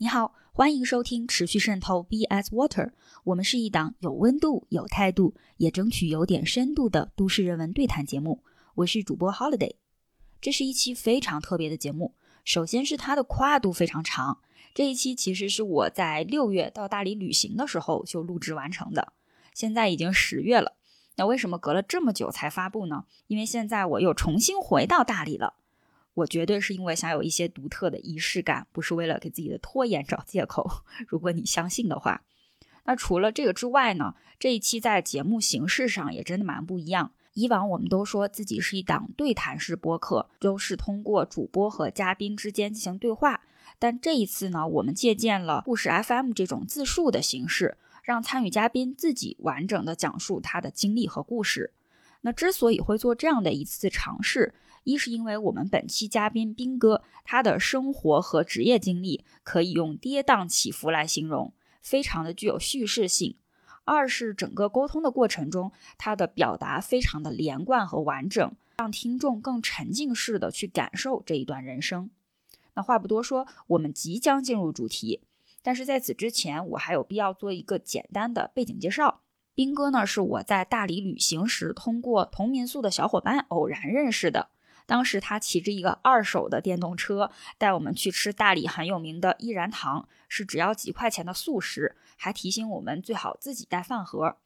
你好，欢迎收听持续渗透 BS Water。我们是一档有温度、有态度，也争取有点深度的都市人文对谈节目。我是主播 Holiday。这是一期非常特别的节目。首先是它的跨度非常长。这一期其实是我在六月到大理旅行的时候就录制完成的。现在已经十月了，那为什么隔了这么久才发布呢？因为现在我又重新回到大理了。我绝对是因为想有一些独特的仪式感，不是为了给自己的拖延找借口。如果你相信的话，那除了这个之外呢，这一期在节目形式上也真的蛮不一样。以往我们都说自己是一档对谈式播客，都是通过主播和嘉宾之间进行对话。但这一次呢，我们借鉴了故事 FM 这种自述的形式，让参与嘉宾自己完整的讲述他的经历和故事。那之所以会做这样的一次尝试，一是因为我们本期嘉宾兵哥，他的生活和职业经历可以用跌宕起伏来形容，非常的具有叙事性；二是整个沟通的过程中，他的表达非常的连贯和完整，让听众更沉浸式的去感受这一段人生。那话不多说，我们即将进入主题，但是在此之前，我还有必要做一个简单的背景介绍。兵哥呢，是我在大理旅行时通过同民宿的小伙伴偶然认识的。当时他骑着一个二手的电动车，带我们去吃大理很有名的依然堂，是只要几块钱的素食，还提醒我们最好自己带饭盒。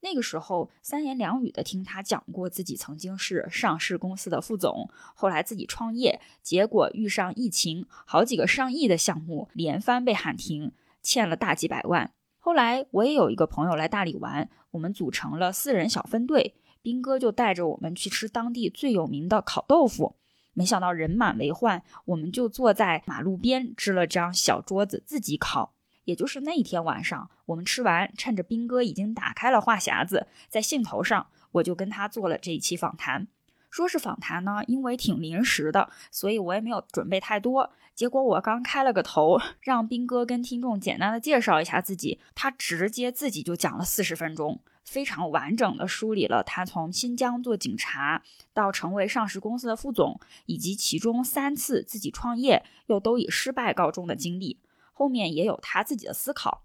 那个时候三言两语的听他讲过自己曾经是上市公司的副总，后来自己创业，结果遇上疫情，好几个上亿的项目连番被喊停，欠了大几百万。后来我也有一个朋友来大理玩，我们组成了四人小分队。兵哥就带着我们去吃当地最有名的烤豆腐，没想到人满为患，我们就坐在马路边支了张小桌子自己烤。也就是那一天晚上，我们吃完，趁着兵哥已经打开了话匣子，在兴头上，我就跟他做了这一期访谈。说是访谈呢，因为挺临时的，所以我也没有准备太多。结果我刚开了个头，让兵哥跟听众简单的介绍一下自己，他直接自己就讲了四十分钟。非常完整的梳理了他从新疆做警察到成为上市公司的副总，以及其中三次自己创业又都以失败告终的经历。后面也有他自己的思考。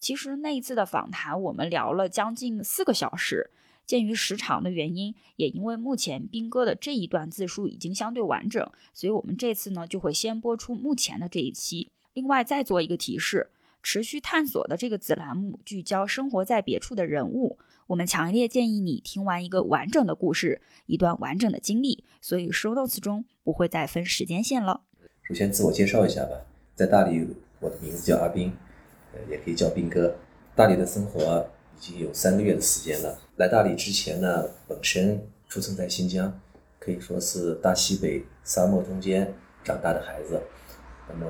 其实那一次的访谈，我们聊了将近四个小时。鉴于时长的原因，也因为目前兵哥的这一段自述已经相对完整，所以我们这次呢就会先播出目前的这一期。另外再做一个提示。持续探索的这个子栏目聚焦生活在别处的人物，我们强烈建议你听完一个完整的故事，一段完整的经历。所以 show notes 中不会再分时间线了。首先自我介绍一下吧，在大理，我的名字叫阿斌，呃，也可以叫斌哥。大理的生活已经有三个月的时间了。来大理之前呢，本身出生在新疆，可以说是大西北沙漠中间长大的孩子。那么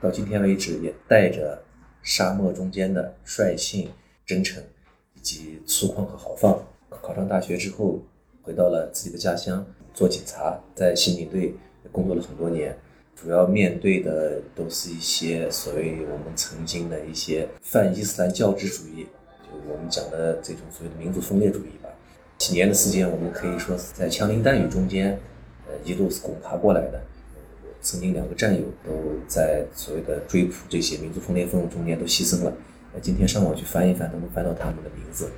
到今天为止，也带着。沙漠中间的率性、真诚，以及粗犷和豪放。考上大学之后，回到了自己的家乡做警察，在刑警队工作了很多年。主要面对的都是一些所谓我们曾经的一些泛伊斯兰教之主义，就我们讲的这种所谓的民族分裂主义吧。几年的时间，我们可以说是在枪林弹雨中间，呃，一路是滚爬过来的。曾经两个战友都在所谓的追捕这些民族分裂分子中间都牺牲了。那今天上网去翻一翻，都能翻到他们的名字，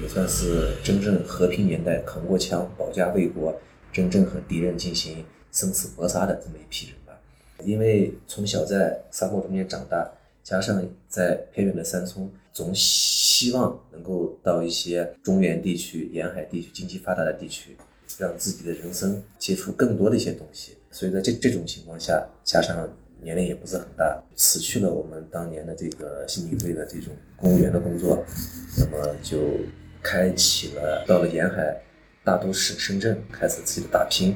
也算是真正和平年代扛过枪、保家卫国、真正和敌人进行生死搏杀的这么一批人吧。因为从小在沙漠中间长大，加上在偏远的山村，总希望能够到一些中原地区、沿海地区、经济发达的地区，让自己的人生接触更多的一些东西。所以在这这种情况下，加上年龄也不是很大，辞去了我们当年的这个刑警队的这种公务员的工作，那么就开启了到了沿海大都市深圳，开始自己的打拼。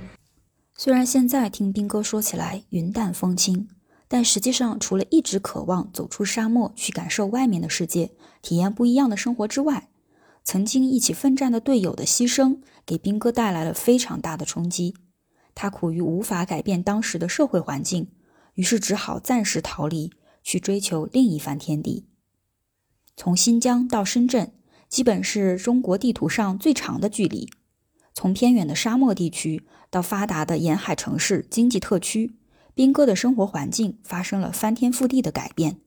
虽然现在听兵哥说起来云淡风轻，但实际上除了一直渴望走出沙漠去感受外面的世界，体验不一样的生活之外，曾经一起奋战的队友的牺牲，给兵哥带来了非常大的冲击。他苦于无法改变当时的社会环境，于是只好暂时逃离，去追求另一番天地。从新疆到深圳，基本是中国地图上最长的距离；从偏远的沙漠地区到发达的沿海城市经济特区，斌哥的生活环境发生了翻天覆地的改变。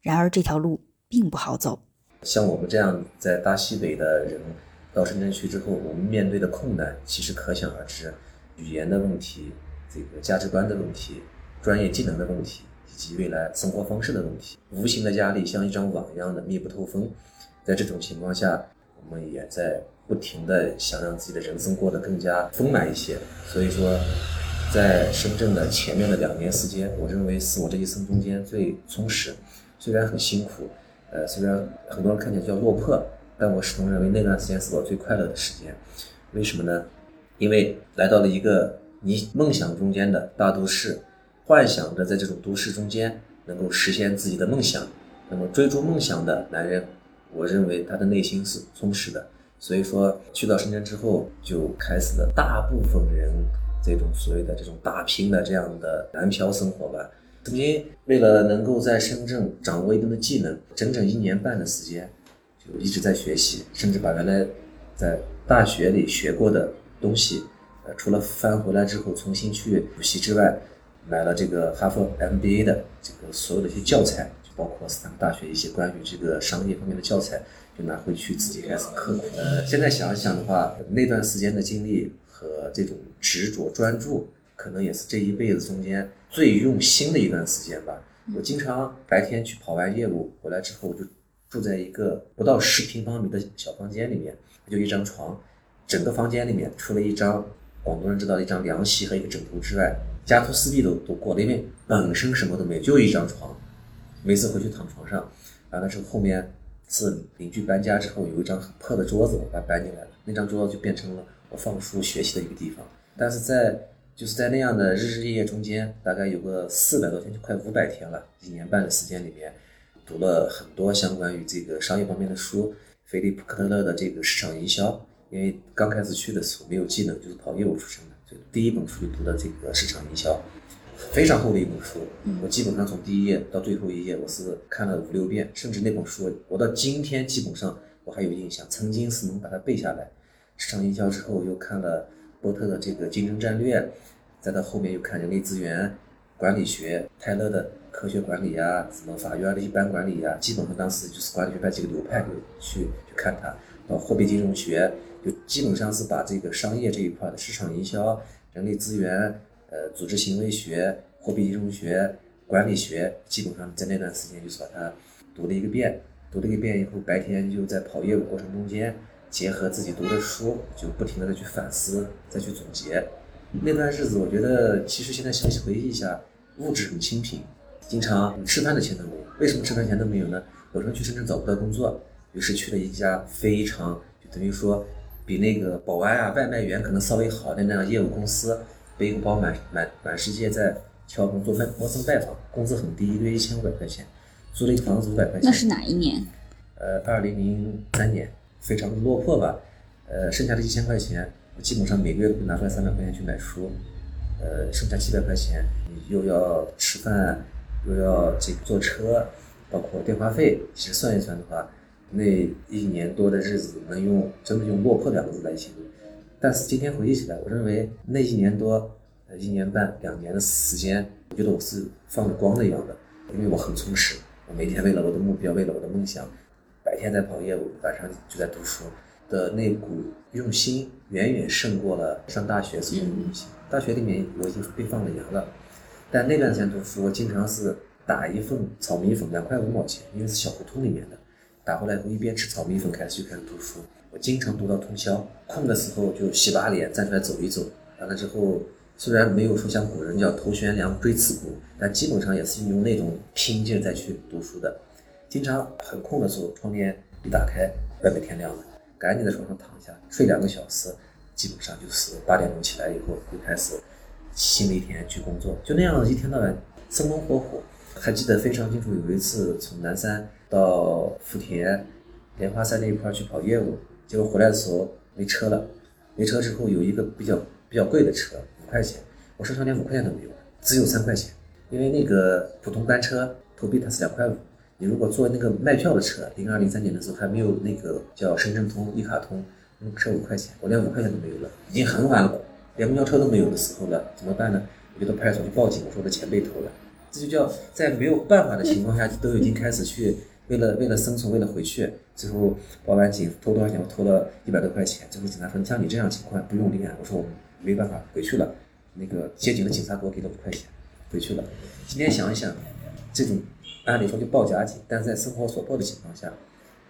然而这条路并不好走。像我们这样在大西北的人，到深圳去之后，我们面对的困难其实可想而知：语言的问题、这个价值观的问题、专业技能的问题，以及未来生活方式的问题。无形的压力像一张网一样的密不透风。在这种情况下，我们也在不停的想让自己的人生过得更加丰满一些。所以说，在深圳的前面的两年时间，我认为是我这一生中间最充实。虽然很辛苦，呃，虽然很多人看起来叫落魄，但我始终认为那段时间是我最快乐的时间。为什么呢？因为来到了一个你梦想中间的大都市，幻想着在这种都市中间能够实现自己的梦想。那么追逐梦想的男人，我认为他的内心是充实的。所以说，去到深圳之后，就开始了大部分人这种所谓的这种打拼的这样的南漂生活吧。曾经为了能够在深圳掌握一定的技能，整整一年半的时间，就一直在学习，甚至把原来在大学里学过的东西，呃，除了翻回来之后重新去补习之外，买了这个哈佛 MBA 的这个所有的一些教材，就包括斯坦福大学一些关于这个商业方面的教材，就拿回去自己开始刻苦。呃，现在想一想的话，那段时间的经历和这种执着专注。可能也是这一辈子中间最用心的一段时间吧。我经常白天去跑完业务回来之后，就住在一个不到十平方米的小房间里面，就一张床，整个房间里面除了一张广东人知道的一张凉席和一个枕头之外，家徒四壁都都过了，因为本身什么都没有，就一张床。每次回去躺床上，完了之后后面是邻居搬家之后有一张很破的桌子，我把它搬进来了，那张桌子就变成了我放书学习的一个地方。但是在就是在那样的日日夜夜中间，大概有个四百多天，就快五百天了。一年半的时间里面，读了很多相关于这个商业方面的书，菲利普·科特勒的这个市场营销。因为刚开始去的时候没有技能，就是跑业务出身的，就第一本书就读的这个市场营销，非常厚的一本书。我基本上从第一页到最后一页，我是看了五六遍，甚至那本书我到今天基本上我还有印象，曾经是能把它背下来。市场营销之后又看了。波特的这个竞争战略，再到后面又看人力资源管理学，泰勒的科学管理呀，什么法院的一般管理呀，基本上当时就是管理学派几个流派就去去看它。到货币金融学，就基本上是把这个商业这一块的市场营销、人力资源、呃组织行为学、货币金融学、管理学，基本上在那段时间就是把它读了一个遍。读了一个遍以后，白天就在跑业务过程中间。结合自己读的书，就不停的去反思，再去总结。那段日子，我觉得其实现在想起回忆一下，物质很清贫，经常吃饭的钱都没有。为什么吃饭钱都没有呢？有时候去深圳找不到工作，于是去了一家非常就等于说比那个保安啊、外卖员可能稍微好的那样业务公司，背一个包满满满世界在敲门做陌生拜访，工资很低，一个月一千五百块钱，租了一个房子五百块钱。那是哪一年？呃，二零零三年。非常的落魄吧，呃，剩下的一千块钱，我基本上每个月都会拿出来三百块钱去买书，呃，剩下七百块钱，你又要吃饭，又要这个坐车，包括电话费，其实算一算的话，那一年多的日子能用真的用落魄两个字来形容。但是今天回忆起来，我认为那一年多，呃，一年半、两年的时间，我觉得我是放着光的一样的，因为我很充实，我每天为了我的目标，为了我的梦想。白天在跑业务，晚上就在读书的那股用心，远远胜过了上大学时候的用心。大学里面我已经被放了羊了，但那段时间读书，我经常是打一份炒米粉两块五毛钱，因为是小胡同里面的，打回来后一边吃炒米粉开始就开始读书。我经常读到通宵，空的时候就洗把脸，站出来走一走。完了之后，虽然没有说像古人叫头悬梁锥刺股，但基本上也是用那种拼劲再去读书的。经常很空的时候，窗帘一打开，外面天亮了，赶紧在床上躺下睡两个小时，基本上就是八点钟起来以后，就开始新的一天去工作，就那样一天到晚生龙活虎。还记得非常清楚，有一次从南山到福田莲花山那一块去跑业务，结果回来的时候没车了，没车之后有一个比较比较贵的车，五块钱，我身上连五块钱都没有，只有三块钱，因为那个普通班车投币它是两块五。你如果坐那个卖票的车，零二零三年的时候还没有那个叫深圳通、一卡通，那车五块钱，我连五块钱都没有了，已经很晚了，连公交车都没有的时候了，怎么办呢？我就到派出所去报警，我说我的钱被偷了。这就叫在没有办法的情况下，都已经开始去为了为了生存，为了回去，最后报完警，偷多少钱？我偷了一百多块钱。最后警察说：“像你这样情况不用立案。”我说：“我没办法，回去了。”那个接警的警察给我给了五块钱，回去了。今天想一想，这种按理说就报假警，但是在生活所迫的情况下，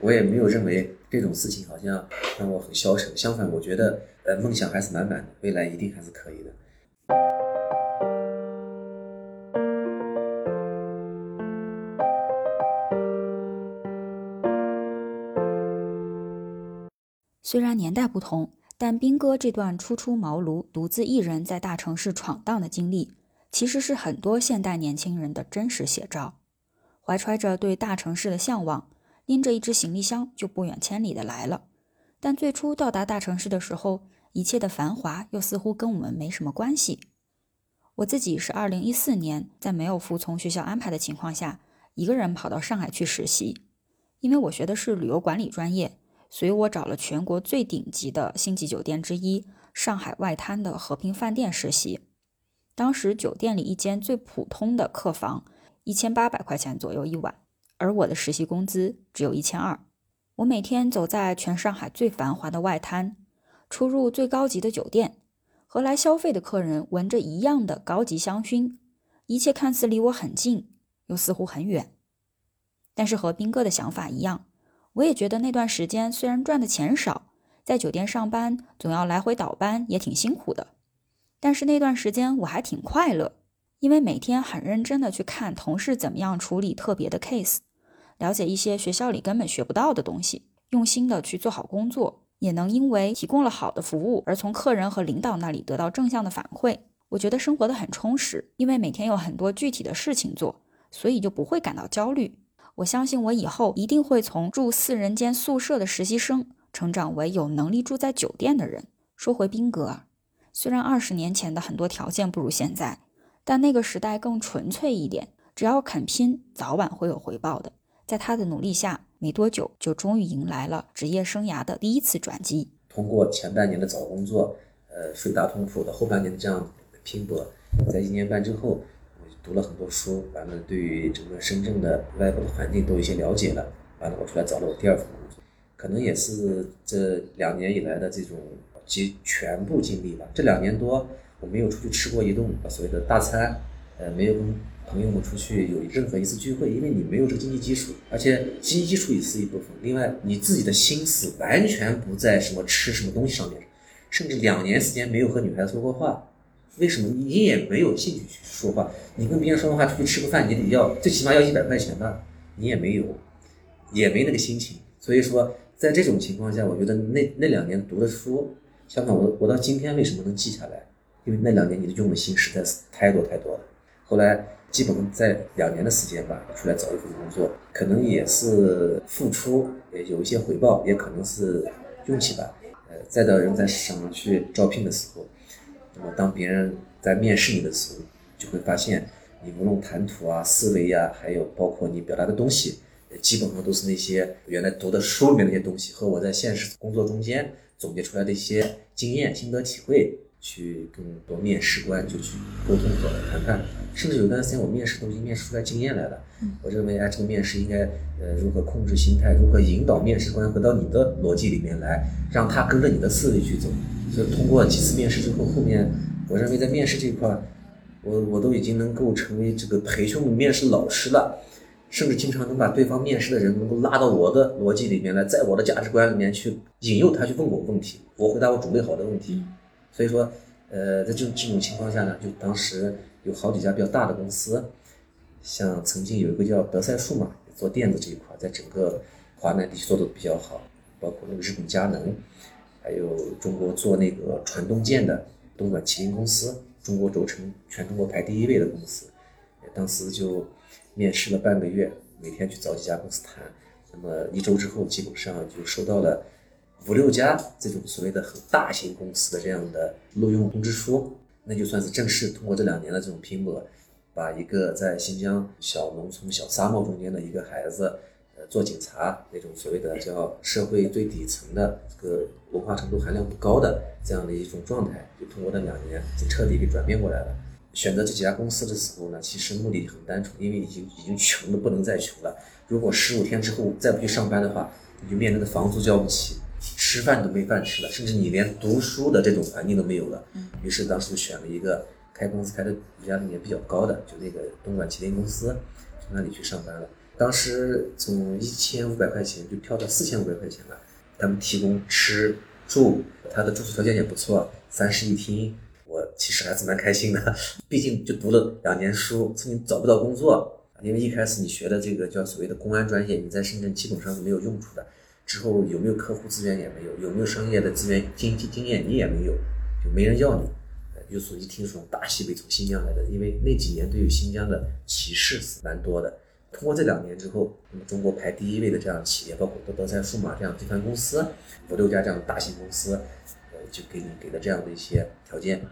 我也没有认为这种事情好像让我很消沉。相反，我觉得呃梦想还是满满的，未来一定还是可以的。虽然年代不同，但兵哥这段初出茅庐、独自一人在大城市闯荡的经历，其实是很多现代年轻人的真实写照。怀揣着对大城市的向往，拎着一只行李箱就不远千里的来了。但最初到达大城市的时候，一切的繁华又似乎跟我们没什么关系。我自己是二零一四年在没有服从学校安排的情况下，一个人跑到上海去实习，因为我学的是旅游管理专业。所以我找了全国最顶级的星级酒店之一——上海外滩的和平饭店实习。当时酒店里一间最普通的客房，一千八百块钱左右一晚，而我的实习工资只有一千二。我每天走在全上海最繁华的外滩，出入最高级的酒店，和来消费的客人闻着一样的高级香薰，一切看似离我很近，又似乎很远。但是和斌哥的想法一样。我也觉得那段时间虽然赚的钱少，在酒店上班总要来回倒班，也挺辛苦的。但是那段时间我还挺快乐，因为每天很认真的去看同事怎么样处理特别的 case，了解一些学校里根本学不到的东西，用心的去做好工作，也能因为提供了好的服务而从客人和领导那里得到正向的反馈。我觉得生活的很充实，因为每天有很多具体的事情做，所以就不会感到焦虑。我相信我以后一定会从住四人间宿舍的实习生成长为有能力住在酒店的人。说回宾格，虽然二十年前的很多条件不如现在，但那个时代更纯粹一点，只要肯拼，早晚会有回报的。在他的努力下，没多久就终于迎来了职业生涯的第一次转机。通过前半年的找工作，呃，水大通铺的后半年的这样拼搏，在一年半之后。读了很多书，完了，对于整个深圳的外部的环境都有一些了解了。完了，我出来找了我第二份工作，可能也是这两年以来的这种集全部经历吧。这两年多，我没有出去吃过一顿所谓的大餐，呃，没有跟朋友们出去有任何一次聚会，因为你没有这个经济基础，而且经济基础也是一部分。另外，你自己的心思完全不在什么吃什么东西上面，甚至两年时间没有和女孩子说过话。为什么你也没有兴趣去说话？你跟别人说的话，出去吃个饭，你得要最起码要一百块钱吧？你也没有，也没那个心情。所以说，在这种情况下，我觉得那那两年读的书，相反，我我到今天为什么能记下来？因为那两年你的用的心实在是太多太多了。后来基本在两年的时间吧，出来找一份工作，可能也是付出，也有一些回报，也可能是运气吧。呃，再到人在市场上去招聘的时候。那么，当别人在面试你的时候，就会发现你无论谈吐啊、思维呀，还有包括你表达的东西，基本上都是那些原来读的书里面那些东西，和我在现实工作中间总结出来的一些经验、心得体会，去跟多面试官就去沟通和谈判。甚至有段时间，我面试都已经面试出来经验来了。我认为，哎，这个面试应该呃如何控制心态，如何引导面试官回到你的逻辑里面来，让他跟着你的思维去走。所以通过几次面试之后，后面我认为在面试这一块，我我都已经能够成为这个培训的面试老师了，甚至经常能把对方面试的人能够拉到我的逻辑里面来，在我的价值观里面去引诱他去问我问题，我回答我准备好的问题。所以说，呃，在这种这种情况下呢，就当时有好几家比较大的公司，像曾经有一个叫德赛数码做电子这一块，在整个华南地区做的比较好，包括那个日本佳能。还有中国做那个传动件的东莞麒麟公司，中国轴承全中国排第一位的公司，当时就面试了半个月，每天去找几家公司谈，那么一周之后，基本上就收到了五六家这种所谓的很大型公司的这样的录用通知书，那就算是正式通过这两年的这种拼搏，把一个在新疆小农村小沙漠中间的一个孩子。呃做警察那种所谓的叫社会最底层的这个文化程度含量不高的这样的一种状态，就通过这两年就彻底给转变过来了。选择这几家公司的时候呢，其实目的很单纯，因为已经已经穷的不能再穷了。如果十五天之后再不去上班的话，你就面临着房租交不起，吃饭都没饭吃了，甚至你连读书的这种环境都没有了。于是当时就选了一个开公司开的比较也比较高的，就那个东莞麒麟公司，从那里去上班了。当时从一千五百块钱就跳到四千五百块钱了，他们提供吃住，他的住宿条件也不错，三室一厅。我其实还是蛮开心的，毕竟就读了两年书，曾经找不到工作，因为一开始你学的这个叫所谓的公安专业，你在深圳基本上是没有用处的。之后有没有客户资源也没有，有没有商业的资源经济经验你也没有，就没人要你。有所一听说大西北从新疆来的，因为那几年对于新疆的歧视是蛮多的。通过这两年之后，那么中国排第一位的这样企业，包括德德赛数码这样集团公司，五六家这样的大型公司。呃就给你给的这样的一些条件，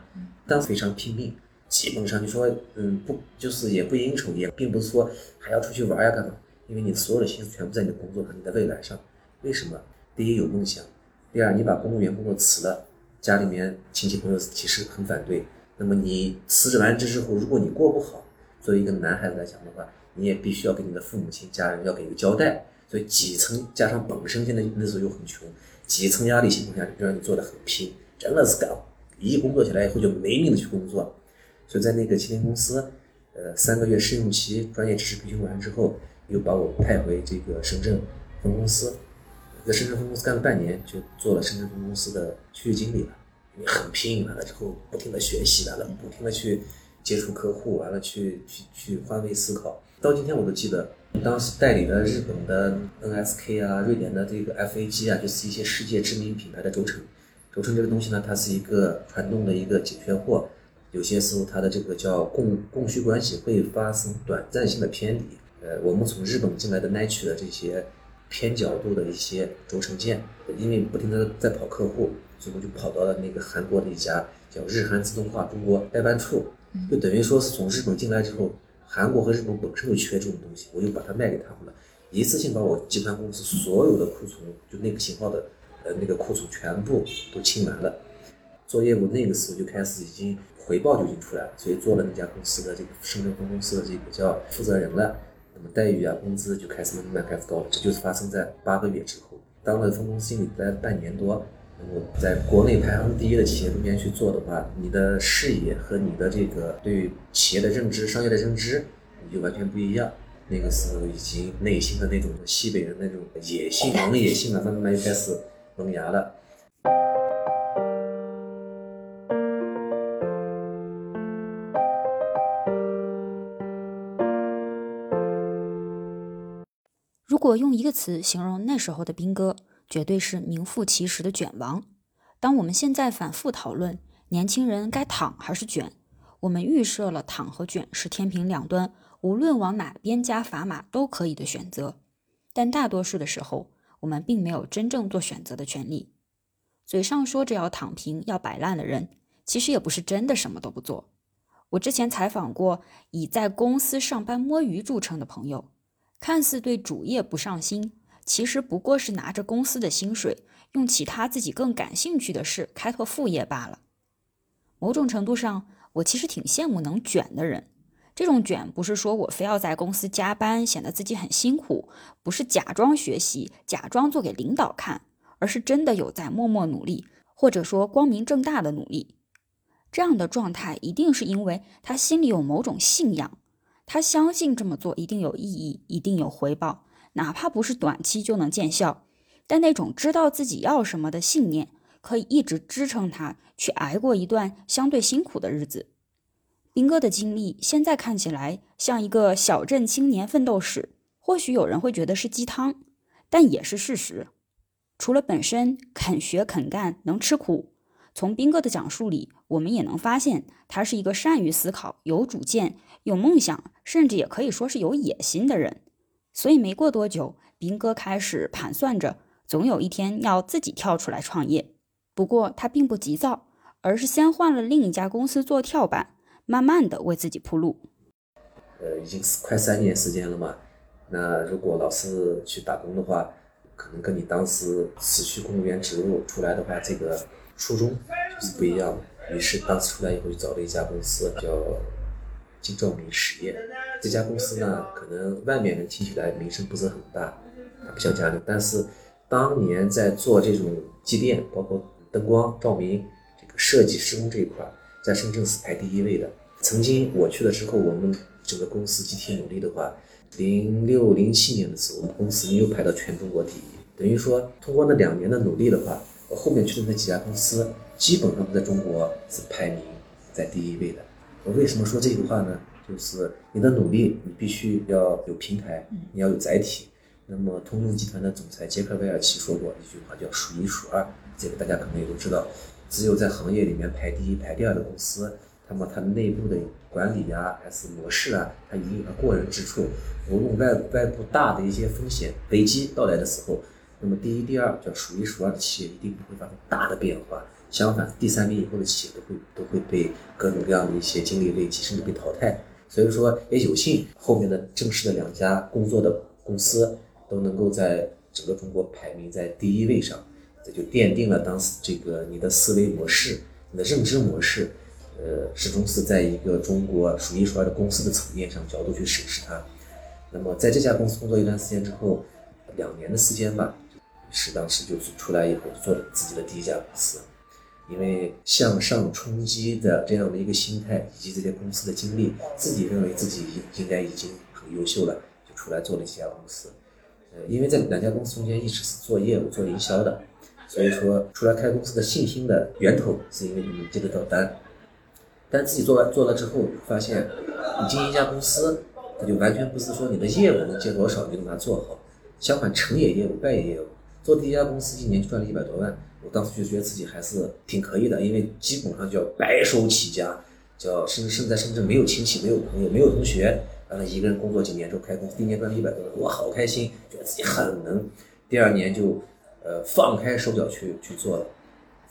但非常拼命，基本上就说，嗯，不，就是也不应酬，也并不是说还要出去玩呀干嘛，因为你所有的心思全部在你的工作和你的未来上。为什么？第一有梦想，第二你把公务员工作辞了，家里面亲戚朋友其实很反对。那么你辞职完之之后，如果你过不好，作为一个男孩子来讲的话，你也必须要给你的父母亲家人要给一个交代。所以几层加上本身现在那时候又很穷。几层压力情况下，就让你做的很拼，真的是干，一工作起来以后就没命的去工作。所以在那个青年公司，呃，三个月试用期，专业知识培训完之后，又把我派回这个深圳分公司，在深圳分公司干了半年，就做了深圳分公司的区域经理了。因为很拼，完了之后不停的学习，完了不停的去接触客户，完了去去去换位思考。到今天我都记得。当时代理的日本的 NSK 啊，瑞典的这个 FAG 啊，就是一些世界知名品牌的轴承。轴承这个东西呢，它是一个传动的一个紧缺货，有些时候它的这个叫供供需关系会发生短暂性的偏离。呃，我们从日本进来的 Nike 的这些偏角度的一些轴承件，因为不停的在跑客户，所以我就跑到了那个韩国的一家叫日韩自动化中国代办处，就等于说是从日本进来之后。韩国和日本本身就缺这种东西，我就把它卖给他们了，一次性把我集团公司所有的库存，就那个型号的，呃，那个库存全部都清完了。做业务那个时候就开始已经回报就已经出来了，所以做了那家公司的这个深圳分公司的这个叫负责人了。那么待遇啊，工资就开始慢慢开始高了。这就是发生在八个月之后，当了分公司经理待半年多。然后在国内排行第一的企业中间去做的话，你的视野和你的这个对企业的认知、商业的认知，你就完全不一样。那个时候已经内心的那种西北人那种野性、萌野性了，慢慢慢就开始萌芽了。果用一个词形容那时候的兵哥。绝对是名副其实的卷王。当我们现在反复讨论年轻人该躺还是卷，我们预设了躺和卷是天平两端，无论往哪边加砝码都可以的选择。但大多数的时候，我们并没有真正做选择的权利。嘴上说着要躺平、要摆烂的人，其实也不是真的什么都不做。我之前采访过以在公司上班摸鱼著称的朋友，看似对主业不上心。其实不过是拿着公司的薪水，用其他自己更感兴趣的事开拓副业罢了。某种程度上，我其实挺羡慕能卷的人。这种卷不是说我非要在公司加班，显得自己很辛苦，不是假装学习、假装做给领导看，而是真的有在默默努力，或者说光明正大的努力。这样的状态一定是因为他心里有某种信仰，他相信这么做一定有意义，一定有回报。哪怕不是短期就能见效，但那种知道自己要什么的信念，可以一直支撑他去挨过一段相对辛苦的日子。兵哥的经历现在看起来像一个小镇青年奋斗史，或许有人会觉得是鸡汤，但也是事实。除了本身肯学肯干能吃苦，从兵哥的讲述里，我们也能发现他是一个善于思考、有主见、有梦想，甚至也可以说是有野心的人。所以没过多久，兵哥开始盘算着，总有一天要自己跳出来创业。不过他并不急躁，而是先换了另一家公司做跳板，慢慢的为自己铺路。呃，已经是快三年时间了嘛。那如果老是去打工的话，可能跟你当时辞去公务员职务出来的话，这个初衷就是不一样的。于是当时出来以后就找了一家公司叫金照明实业。这家公司呢，可能外面人听起来名声不是很大，它不像佳能，但是当年在做这种机电，包括灯光照明这个设计施工这一块，在深圳是排第一位的。曾经我去了之后，我们整个公司集体努力的话，零六零七年的时候，我们公司没有排到全中国第一。等于说，通过那两年的努力的话，后面去的那几家公司基本上在中国是排名在第一位的。我为什么说这句话呢？就是你的努力，你必须要有平台，你要有载体。那么，通用集团的总裁杰克韦尔奇说过一句话，叫“数一数二”。这个大家可能也都知道。只有在行业里面排第一、排第二的公司，那么它内部的管理啊，还是模式啊，它一定有它过人之处。无论外外部大的一些风险危机到来的时候，那么第一、第二叫数一数二的企业一定不会发生大的变化。相反，第三名以后的企业都会都会被各种各样的一些经历累积，甚至被淘汰。所以说也有幸后面的正式的两家工作的公司都能够在整个中国排名在第一位上，这就奠定了当时这个你的思维模式、你的认知模式，呃，始终是在一个中国数一数二的公司的层面上角度去审视它。那么在这家公司工作一段时间之后，两年的时间吧，是当时就是出来以后做了自己的第一家公司。因为向上冲击的这样的一个心态，以及这些公司的经历，自己认为自己应应该已经很优秀了，就出来做了这家公司。呃，因为在两家公司中间一直是做业务、做营销的，所以说出来开公司的信心的源头是因为你接得到单。但自己做完做了之后，发现你经营一家公司，它就完全不是说你的业务能接多少你就把它做好，相反成也业务，败也业务。做第一家公司一年就赚了一百多万。我当时就觉得自己还是挺可以的，因为基本上叫白手起家，叫甚至甚至在深圳没有亲戚、没有朋友、没有同学，然后一个人工作几年之后开公司，第一年赚了一百多万，我好开心，觉得自己很能。第二年就，呃，放开手脚去去做了。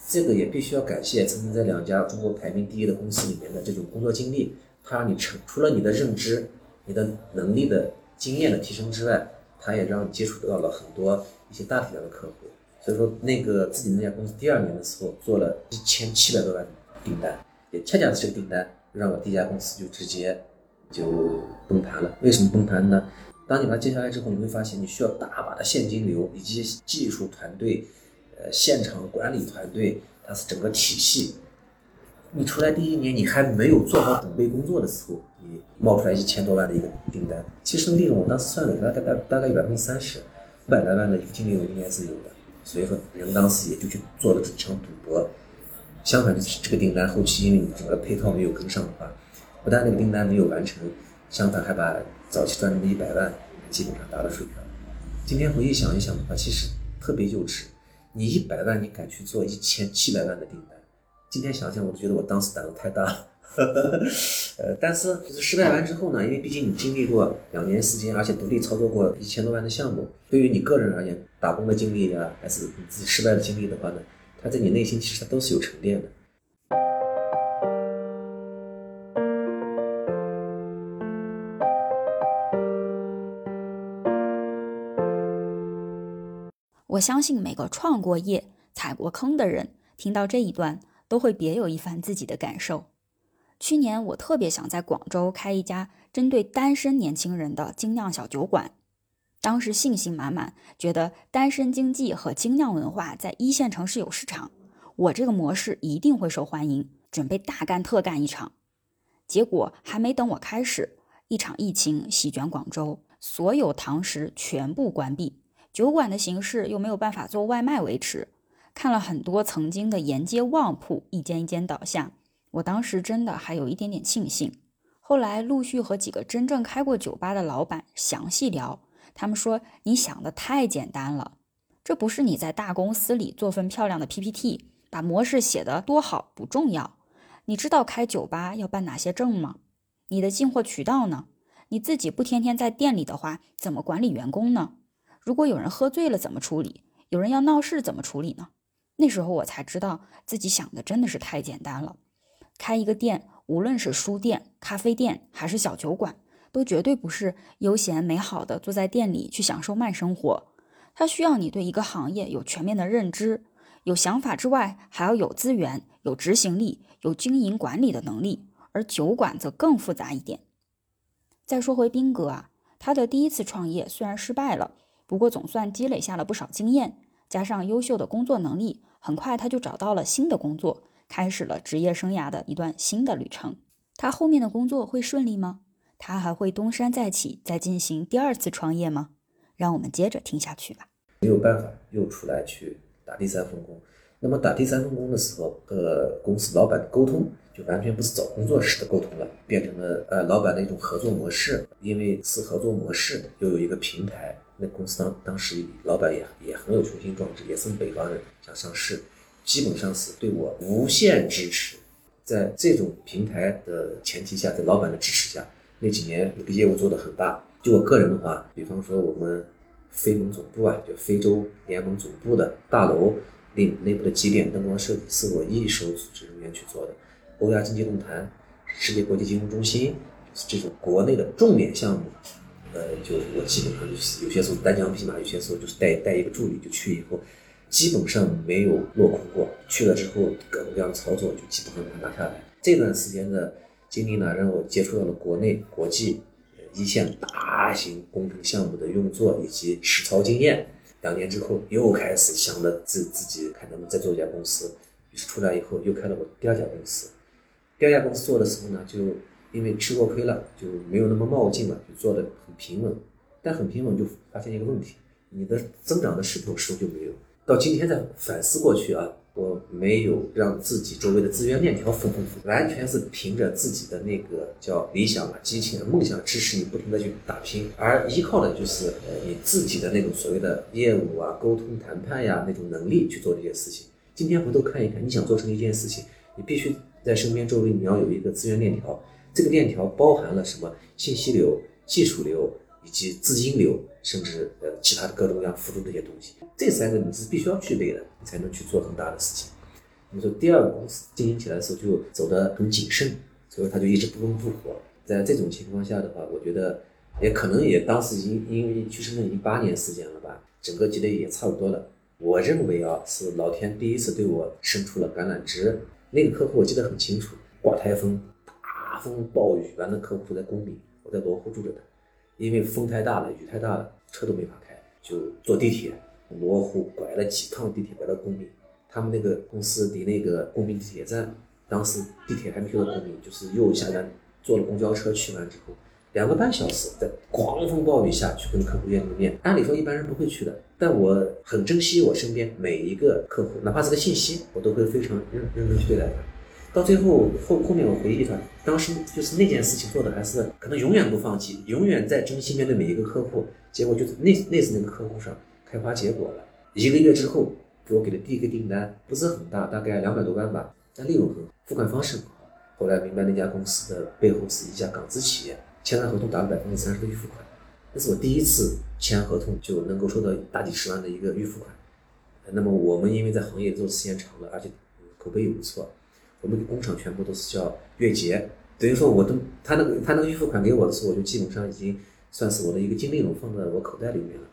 这个也必须要感谢曾经在两家中国排名第一的公司里面的这种工作经历，它让你成除了你的认知、你的能力的经验的提升之外，它也让你接触到了很多一些大体量的客户。所以说，那个自己那家公司第二年的时候做了一千七百多万订单，也恰恰是这个订单让我第一家公司就直接就崩盘了。为什么崩盘呢？当你把它接下来之后，你会发现你需要大把的现金流以及技术团队，呃，现场管理团队，它是整个体系。你出来第一年，你还没有做好准备工作的时候，你冒出来一千多万的一个订单，其实利润我当时算了，大概大大概有百分之三十，百来万的一个净利润应该是有的。所以说，人当时也就去做了这场赌博。相反，就是这个订单后期因为你整个配套没有跟上的话，不但那个订单没有完成，相反还把早期赚的那一百万基本上打了水漂。今天回忆想一想的话，其实特别幼稚。你一百万，你敢去做一千七百万的订单？今天想想，我都觉得我当时胆子太大了。呃，但是就是失败完之后呢，因为毕竟你经历过两年时间，而且独立操作过一千多万的项目，对于你个人而言，打工的经历呀，还是你自己失败的经历的话呢，它在你内心其实它都是有沉淀的。我相信每个创过业、踩过坑的人，听到这一段，都会别有一番自己的感受。去年我特别想在广州开一家针对单身年轻人的精酿小酒馆，当时信心满满，觉得单身经济和精酿文化在一线城市有市场，我这个模式一定会受欢迎，准备大干特干一场。结果还没等我开始，一场疫情席卷广州，所有堂食全部关闭，酒馆的形式又没有办法做外卖维持，看了很多曾经的沿街旺铺一间一间倒下。我当时真的还有一点点庆幸，后来陆续和几个真正开过酒吧的老板详细聊，他们说你想的太简单了，这不是你在大公司里做份漂亮的 PPT，把模式写得多好不重要，你知道开酒吧要办哪些证吗？你的进货渠道呢？你自己不天天在店里的话，怎么管理员工呢？如果有人喝醉了怎么处理？有人要闹事怎么处理呢？那时候我才知道自己想的真的是太简单了。开一个店，无论是书店、咖啡店还是小酒馆，都绝对不是悠闲美好的坐在店里去享受慢生活。它需要你对一个行业有全面的认知，有想法之外，还要有资源、有执行力，有经营管理的能力，而酒馆则更复杂一点。再说回斌哥啊，他的第一次创业虽然失败了，不过总算积累下了不少经验，加上优秀的工作能力，很快他就找到了新的工作，开始了职业生涯的一段新的旅程。他后面的工作会顺利吗？他还会东山再起，再进行第二次创业吗？让我们接着听下去吧。没有办法，又出来去打第三份工。那么打第三份工的时候，和公司老板的沟通就完全不是找工作时的沟通了，变成了呃老板的一种合作模式。因为是合作模式，又有一个平台。那公司当当时老板也也很有雄心壮志，也是北方人，想上市，基本上是对我无限支持。在这种平台的前提下，在老板的支持下，那几年那个业务做得很大。就我个人的话，比方说我们非盟总部啊，就非洲联盟总部的大楼内内部的几点灯光设计是我一手组织人员去做的。欧亚经济论坛、世界国际金融中心这种国内的重点项目，呃，就我基本上就是有些时候单枪匹马，有些时候就是带带一个助理就去以后。基本上没有落空过，去了之后各种各样的操作就基本上拿下来。这段时间的经历呢，让我接触到了国内、国际一线大型工程项目的运作以及实操经验。两年之后，又开始想着自自己看能不能再做一家公司。于是出来以后，又开了我第二家公司。第二家公司做的时候呢，就因为吃过亏了，就没有那么冒进了，就做的很平稳。但很平稳，就发现一个问题：你的增长的势头是不是就没有？到今天再反思过去啊，我没有让自己周围的资源链条丰富，完全是凭着自己的那个叫理想啊、激情啊、梦想支持你不停的去打拼，而依靠的就是呃你自己的那种所谓的业务啊、沟通谈判呀那种能力去做这些事情。今天回头看一看，你想做成一件事情，你必须在身边周围你要有一个资源链条，这个链条包含了什么信息流、技术流。以及资金流，甚至呃其他的各种各样辅助这些东西，这三个你是必须要具备的，你才能去做很大的事情。你说第二个公司经营起来的时候就走得很谨慎，所以他就一直不温不火。在这种情况下的话，我觉得也可能也当时已经因为去深圳已经八年时间了吧，整个积累也差不多了。我认为啊，是老天第一次对我伸出了橄榄枝。那个客户我记得很清楚，刮台风、大风暴雨，完了客户在公里，我在罗湖住着的。因为风太大了，雨太大了，车都没法开，就坐地铁。罗湖拐了几趟地铁，拐到公明。他们那个公司离那个公明地铁站，当时地铁还没修到公明，就是又下单坐了公交车去完之后，两个半小时在狂风暴雨下去跟客户见面。按理说一般人不会去的，但我很珍惜我身边每一个客户，哪怕是个信息，我都会非常认认真去对待他。到最后后后面我回忆他，当时就是那件事情做的还是可能永远不放弃，永远在真心面对每一个客户。结果就是那那次那个客户上开花结果了。一个月之后给我给的第一个订单不是很大，大概两百多万吧，但利润很好，付款方式很好。后来明白那家公司的背后是一家港资企业，签了合同打了百分之三十的预付款，那是我第一次签合同就能够收到大几十万的一个预付款。那么我们因为在行业做时间长了，而且口碑也不错。我们工厂全部都是叫月结，等于说我都他那个他那个预付款给我的时候，我就基本上已经算是我的一个净利润放在我口袋里面了。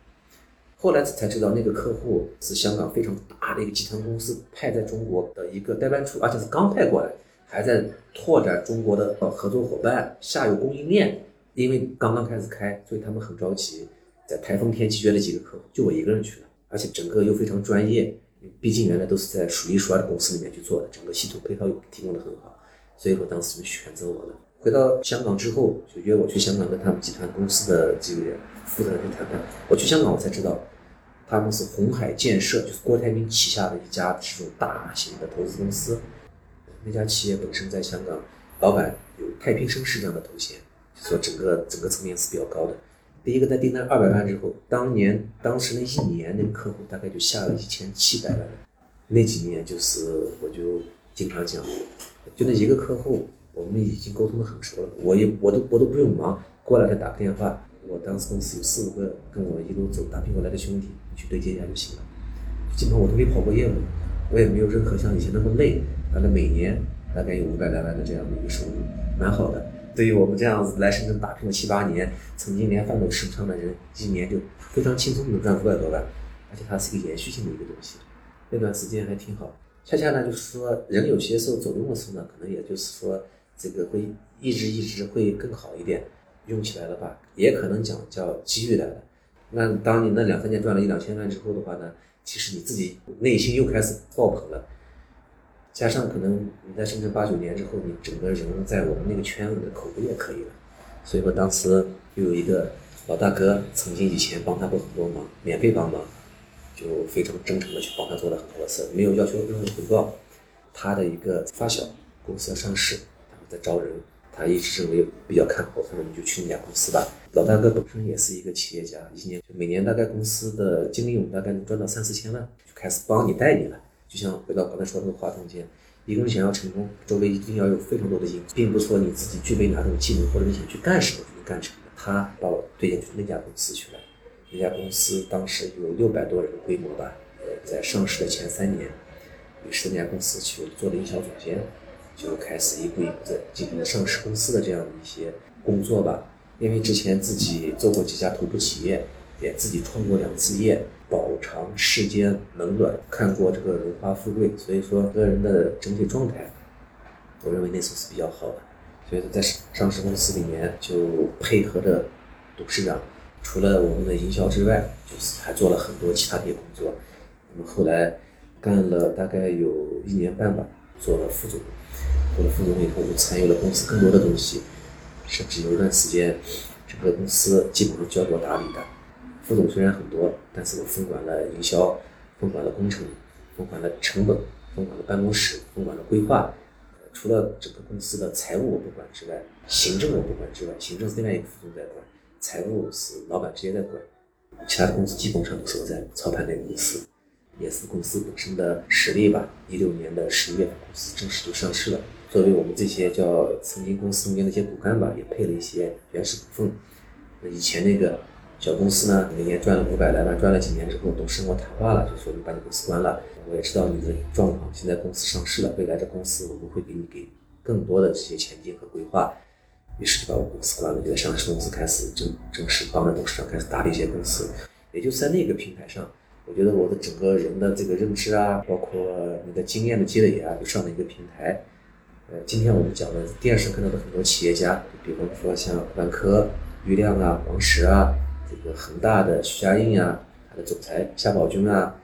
后来才知道那个客户是香港非常大的一个集团公司派在中国的一个代办处，而且是刚派过来，还在拓展中国的合作伙伴、下游供应链。因为刚刚开始开，所以他们很着急，在台风天气约了几个客户，就我一个人去了，而且整个又非常专业。毕竟原来都是在数一数二的公司里面去做的，整个系统配套提供的很好，所以说当时就选择我了。回到香港之后，就约我去香港跟他们集团公司的这个负责人去谈判。我去香港，我才知道他们是红海建设，就是郭台铭旗下的一家这种大型的投资公司。那家企业本身在香港，老板有太平绅士这样的头衔，就说整个整个层面是比较高的。第一个在订单二百万之后，当年当时那一年那个客户大概就下了一千七百万。那几年就是我就经常讲，就那一个客户，我们已经沟通的很熟了。我也我都我都不用忙，过来再打个电话，我当时公司有四五个跟我一路走打拼过来的兄弟，去对接一下就行了。基本上我都没跑过业务，我也没有任何像以前那么累。反正每年大概有五百来万的这样的一个收入，蛮好的。对于我们这样子来深圳打拼了七八年，曾经连饭都吃不上的人，一年就非常轻松的赚五百多万，而且它是一个延续性的一个东西。那段时间还挺好，恰恰呢，就是说人有些时候走动的时候呢，可能也就是说这个会一直一直会更好一点，用起来了吧，也可能讲叫机遇来了。那当你那两三年赚了一两千万之后的话呢，其实你自己内心又开始爆棚了。加上可能你在深圳八九年之后，你整个人在我们那个圈子的口碑也可以了，所以说当时又有一个老大哥，曾经以前帮他过很多忙，免费帮忙，就非常真诚的去帮他做了很多的事，没有要求任何回报。他的一个发小公司要上市，他们在招人，他一直认为比较看好，他说你就去那家公司吧。老大哥本身也是一个企业家，一年就每年大概公司的净利润大概能赚到三四千万，就开始帮你带你了。就像回到刚才说那个话中间，一个人想要成功，周围一定要有非常多的因素，并不说你自己具备哪种技能或者你想去干什么就能干成的。他把我推荐去那家公司去了，那家公司当时有六百多人规模吧，呃，在上市的前三年，于是那家公司去做了营销总监，就开始一步一步的进行了上市公司的这样的一些工作吧。因为之前自己做过几家头部企业，也自己创过两次业。饱尝世间冷暖，看过这个荣华富贵，所以说个人的整体状态，我认为那时候是比较好的。所以说在上市公司里面就配合着董事长，除了我们的营销之外，就是还做了很多其他的工作。那么后来干了大概有一年半吧，做了副总，做了副总以后就参与了公司更多的东西，甚至有一段时间，整个公司基本上交给我打理的。副总虽然很多，但是我分管了营销，分管了工程，分管了成本，分管了办公室，分管了规划。除了整个公司的财务我不管之外，行政我不管之外，行政是另外一个副总在管，财务是老板直接在管。其他的公司基本上都是我在操盘那个公司，也是公司本身的实力吧。一六年的十一月份，公司正式就上市了。作为我们这些叫曾经公司中间的一些骨干吧，也配了一些原始股份。以前那个。小公司呢，每年赚了五百来万，赚了几年之后，董事跟我谈话了，就说你把你公司关了。我也知道你的状况，现在公司上市了，未来的公司我们会给你给更多的这些前景和规划。于是就把我公司关了，就在上市公司开始正正式帮着董事长开始打理一些公司。也就在那个平台上，我觉得我的整个人的这个认知啊，包括你的经验的积累啊，就上了一个平台。呃，今天我们讲的电视看到的很多企业家，比方说像万科、余亮啊、王石啊。这个恒大的许家印啊，他的总裁夏宝军啊，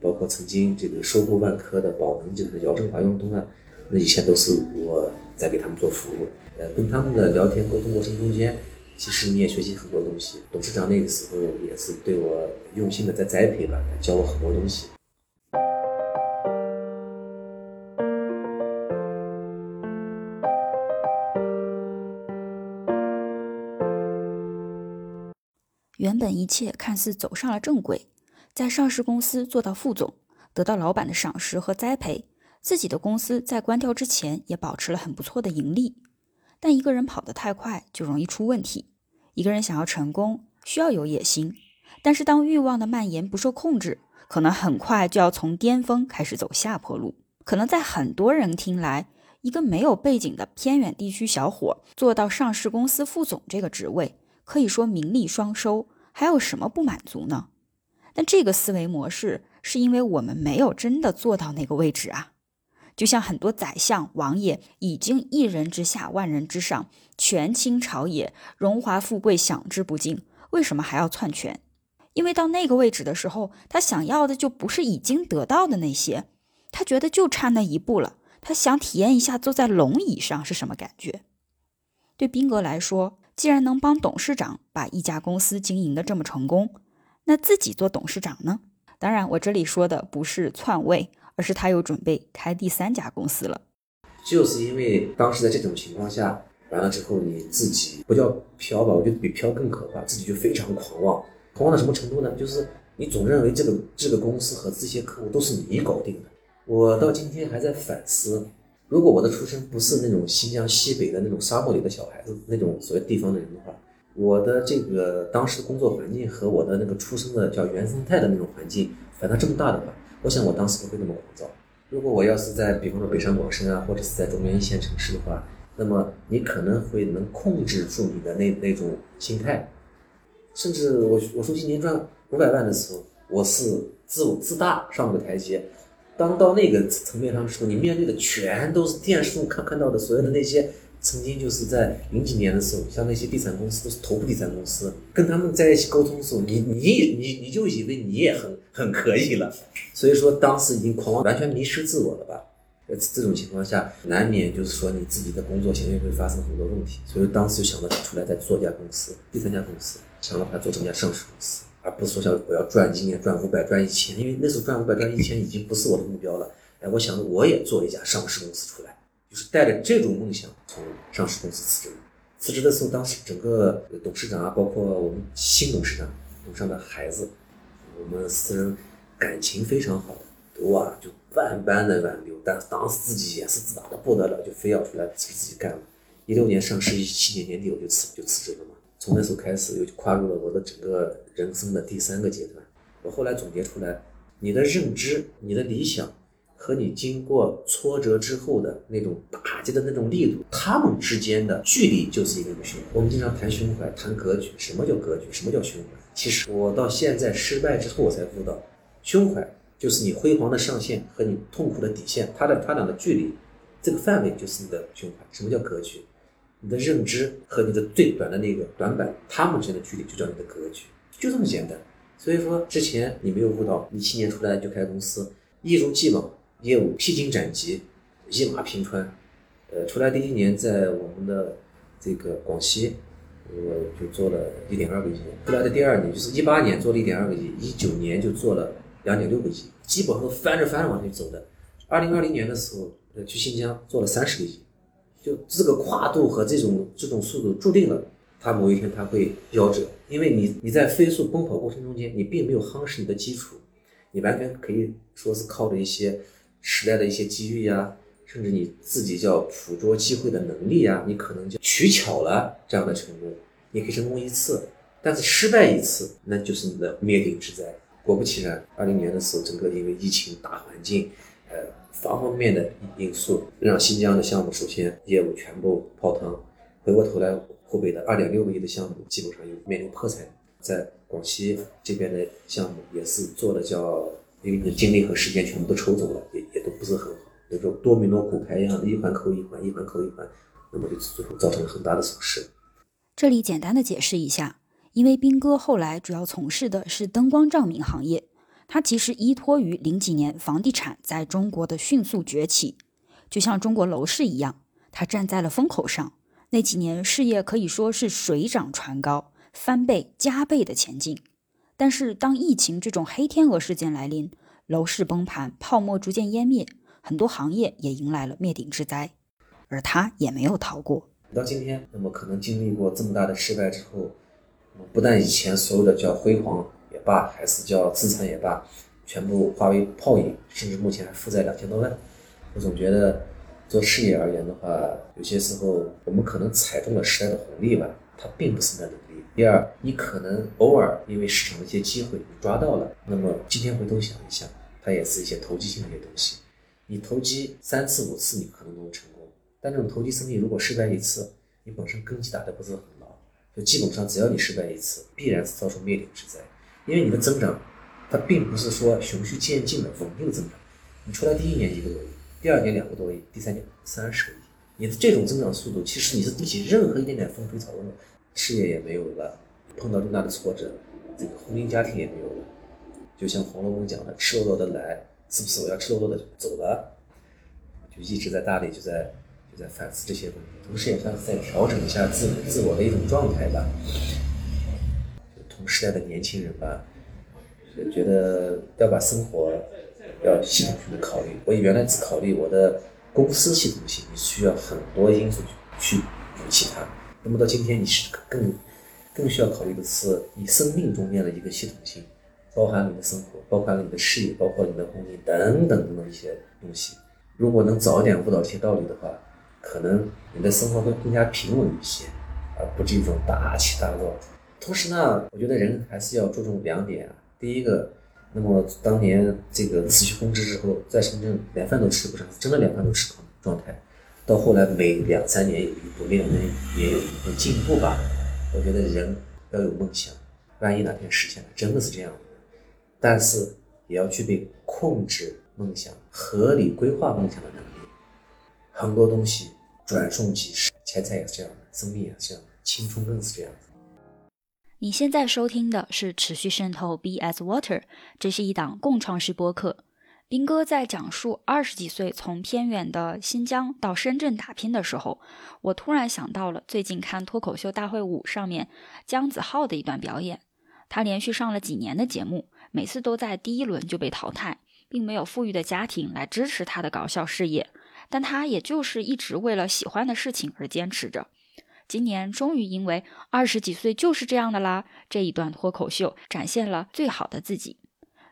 包括曾经这个收购万科的宝能，这个姚振华、用东啊，那以前都是我在给他们做服务。呃，跟他们的聊天沟通过程中间，其实你也学习很多东西。董事长那个时候也是对我用心的在栽培吧，教我很多东西。原本一切看似走上了正轨，在上市公司做到副总，得到老板的赏识和栽培，自己的公司在关掉之前也保持了很不错的盈利。但一个人跑得太快就容易出问题。一个人想要成功，需要有野心，但是当欲望的蔓延不受控制，可能很快就要从巅峰开始走下坡路。可能在很多人听来，一个没有背景的偏远地区小伙做到上市公司副总这个职位，可以说名利双收。还有什么不满足呢？但这个思维模式是因为我们没有真的做到那个位置啊。就像很多宰相王爷已经一人之下万人之上，权倾朝野，荣华富贵享之不尽，为什么还要篡权？因为到那个位置的时候，他想要的就不是已经得到的那些，他觉得就差那一步了。他想体验一下坐在龙椅上是什么感觉。对宾格来说。既然能帮董事长把一家公司经营的这么成功，那自己做董事长呢？当然，我这里说的不是篡位，而是他又准备开第三家公司了。就是因为当时在这种情况下，完了之后你自己不叫飘吧，我觉得比飘更可怕，自己就非常狂妄，狂妄到什么程度呢？就是你总认为这个这个公司和这些客户都是你搞定的。我到今天还在反思。如果我的出身不是那种新疆西北的那种沙漠里的小孩子，那种所谓地方的人的话，我的这个当时的工作环境和我的那个出生的叫原生态的那种环境反差这么大的话，我想我当时不会那么狂躁。如果我要是在比方说北上广深啊，或者是在中原一线城市的话，那么你可能会能控制住你的那那种心态，甚至我我说今年赚五百万的时候，我是自我自大上个台阶。当到那个层面上的时候，你面对的全都是电视中看看到的所有的那些曾经就是在零几年的时候，像那些地产公司都是头部地产公司，跟他们在一起沟通的时候，你你你你就以为你也很很可以了，所以说当时已经狂妄完全迷失自我了吧。呃，这种情况下，难免就是说你自己的工作行为会发生很多问题，所以当时就想着出来再做一家公司，第三家公司，想把它做成家上市公司。而不是说想我要赚今年赚五百赚一千，因为那时候赚五百赚一千已经不是我的目标了。哎，我想我也做一家上市公司出来，就是带着这种梦想从上市公司辞职。辞职的时候，当时整个董事长啊，包括我们新董事长董事长的孩子，我们四人感情非常好，哇，就万般的挽留。但当时自己也是自大的不得了，就非要出来自己自己干了。一六年上市，一七年年底我就辞就辞职了嘛。从那时候开始，又跨入了我的整个人生的第三个阶段。我后来总结出来，你的认知、你的理想和你经过挫折之后的那种打击的那种力度，他们之间的距离就是一个胸怀。我们经常谈胸怀、谈格局，什么叫格局？什么叫胸怀？其实我到现在失败之后，我才悟到，胸怀就是你辉煌的上限和你痛苦的底线，它的它俩的距离，这个范围就是你的胸怀。什么叫格局？你的认知和你的最短的那个短板，他们之间的距离就叫你的格局，就这么简单。所以说，之前你没有悟到，你七年出来就开公司，一如既往，业务披荆斩棘，一马平川。呃，出来第一年在我们的这个广西，我就做了一点二个亿。出来的第二年就是一八年做了一点二个亿，一九年就做了两点六个亿，基本上翻着翻着往前走的。二零二零年的时候，呃，去新疆做了三十个亿。就这个跨度和这种这种速度，注定了它某一天它会夭折，因为你你在飞速奔跑过程中间，你并没有夯实你的基础，你完全可以说是靠着一些时代的一些机遇呀，甚至你自己叫捕捉机会的能力呀，你可能就取巧了这样的成功，你可以成功一次，但是失败一次，那就是你的灭顶之灾。果不其然，二零年的时候，整个因为疫情大环境。呃方方面面的因素让新疆的项目首先业务全部泡汤，回过头来湖北的二点六个亿的项目基本上又面临破产，在广西这边的项目也是做的叫，因为你的精力和时间全部都抽走了，也不是很好，比如说多米诺骨牌一样的一环扣一环，一环扣一环，那么就最后造成了很大的损失。这里简单的解释一下，因为斌哥后来主要从事的是灯光照明行业。他其实依托于零几年房地产在中国的迅速崛起，就像中国楼市一样，他站在了风口上。那几年事业可以说是水涨船高，翻倍加倍的前进。但是当疫情这种黑天鹅事件来临，楼市崩盘，泡沫逐渐湮灭，很多行业也迎来了灭顶之灾，而他也没有逃过。到今天，那么可能经历过这么大的失败之后，不但以前所有的叫辉煌。也罢，还是叫资产也罢，全部化为泡影，甚至目前还负债两千多万。我总觉得，做事业而言的话，有些时候我们可能踩中了时代的红利吧，它并不是那能力。第二，你可能偶尔因为市场的一些机会你抓到了，那么今天回头想一想，它也是一些投机性的一些东西。你投机三次五次，你可能都能成功，但这种投机生意如果失败一次，你本身根基打得不是很牢，就基本上只要你失败一次，必然是遭受灭顶之灾。因为你的增长，它并不是说循序渐进的稳定增长。你出来第一年一个多亿，第二年两个多亿，第三年三十个亿，你的这种增长速度，其实你是比起任何一点点风吹草动的，事业也没有了，碰到重大的挫折，这个婚姻家庭也没有了。就像《红楼梦》讲的，赤裸裸的来，是不是我要赤裸裸的走了？就一直在大理，就在就在反思这些问题，同时也算是在调整一下自自我的一种状态吧。同时代的年轻人吧，觉得要把生活要系统性的考虑。我原来只考虑我的公司系统性，你需要很多因素去补齐它。那么到今天，你是更更需要考虑的是你生命中间的一个系统性，包含你的生活，包含你的事业，包括你的婚姻等等等等一些东西。如果能早点悟到这些道理的话，可能你的生活会更加平稳一些，而不是一种大起大落。同时呢，我觉得人还是要注重两点啊。第一个，那么当年这个辞去公职之后，在深圳连饭都吃不上，真的连饭都吃不上状态。到后来每两三年有一步，每两年也有一步进步吧。我觉得人要有梦想，万一哪天实现了，真的是这样。但是也要具备控制梦想、合理规划梦想的能力。很多东西转瞬即逝，钱财也是这样，生命也是这样，青春更是这样。你现在收听的是《持续渗透 B S Water》，这是一档共创式播客。斌哥在讲述二十几岁从偏远的新疆到深圳打拼的时候，我突然想到了最近看《脱口秀大会五》上面姜子浩的一段表演。他连续上了几年的节目，每次都在第一轮就被淘汰，并没有富裕的家庭来支持他的搞笑事业。但他也就是一直为了喜欢的事情而坚持着。今年终于因为二十几岁就是这样的啦，这一段脱口秀展现了最好的自己。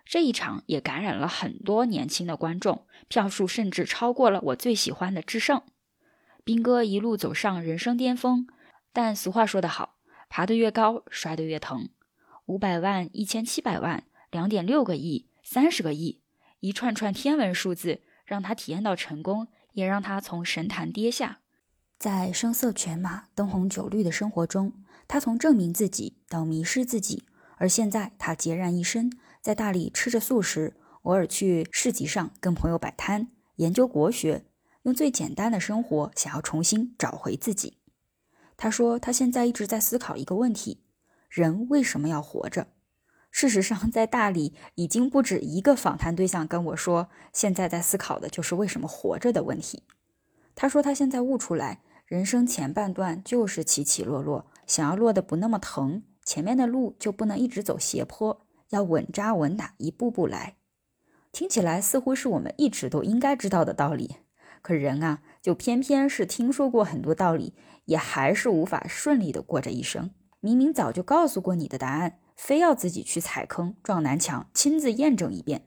这一场也感染了很多年轻的观众，票数甚至超过了我最喜欢的《智胜》。兵哥一路走上人生巅峰，但俗话说得好，爬得越高，摔得越疼。五百万、一千七百万、两点六个亿、三十个亿，一串串天文数字，让他体验到成功，也让他从神坛跌下。在声色犬马、灯红酒绿的生活中，他从证明自己到迷失自己，而现在他孑然一身。在大理吃着素食，偶尔去市集上跟朋友摆摊，研究国学，用最简单的生活想要重新找回自己。他说，他现在一直在思考一个问题：人为什么要活着？事实上，在大理已经不止一个访谈对象跟我说，现在在思考的就是为什么活着的问题。他说，他现在悟出来，人生前半段就是起起落落，想要落得不那么疼，前面的路就不能一直走斜坡。要稳扎稳打，一步步来，听起来似乎是我们一直都应该知道的道理。可人啊，就偏偏是听说过很多道理，也还是无法顺利的过这一生。明明早就告诉过你的答案，非要自己去踩坑撞南墙，亲自验证一遍。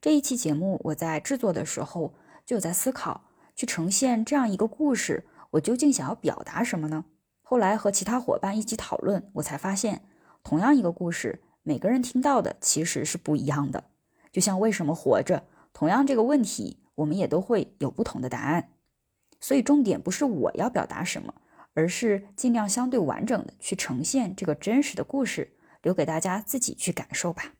这一期节目我在制作的时候就在思考，去呈现这样一个故事，我究竟想要表达什么呢？后来和其他伙伴一起讨论，我才发现，同样一个故事。每个人听到的其实是不一样的，就像为什么活着，同样这个问题，我们也都会有不同的答案。所以重点不是我要表达什么，而是尽量相对完整的去呈现这个真实的故事，留给大家自己去感受吧。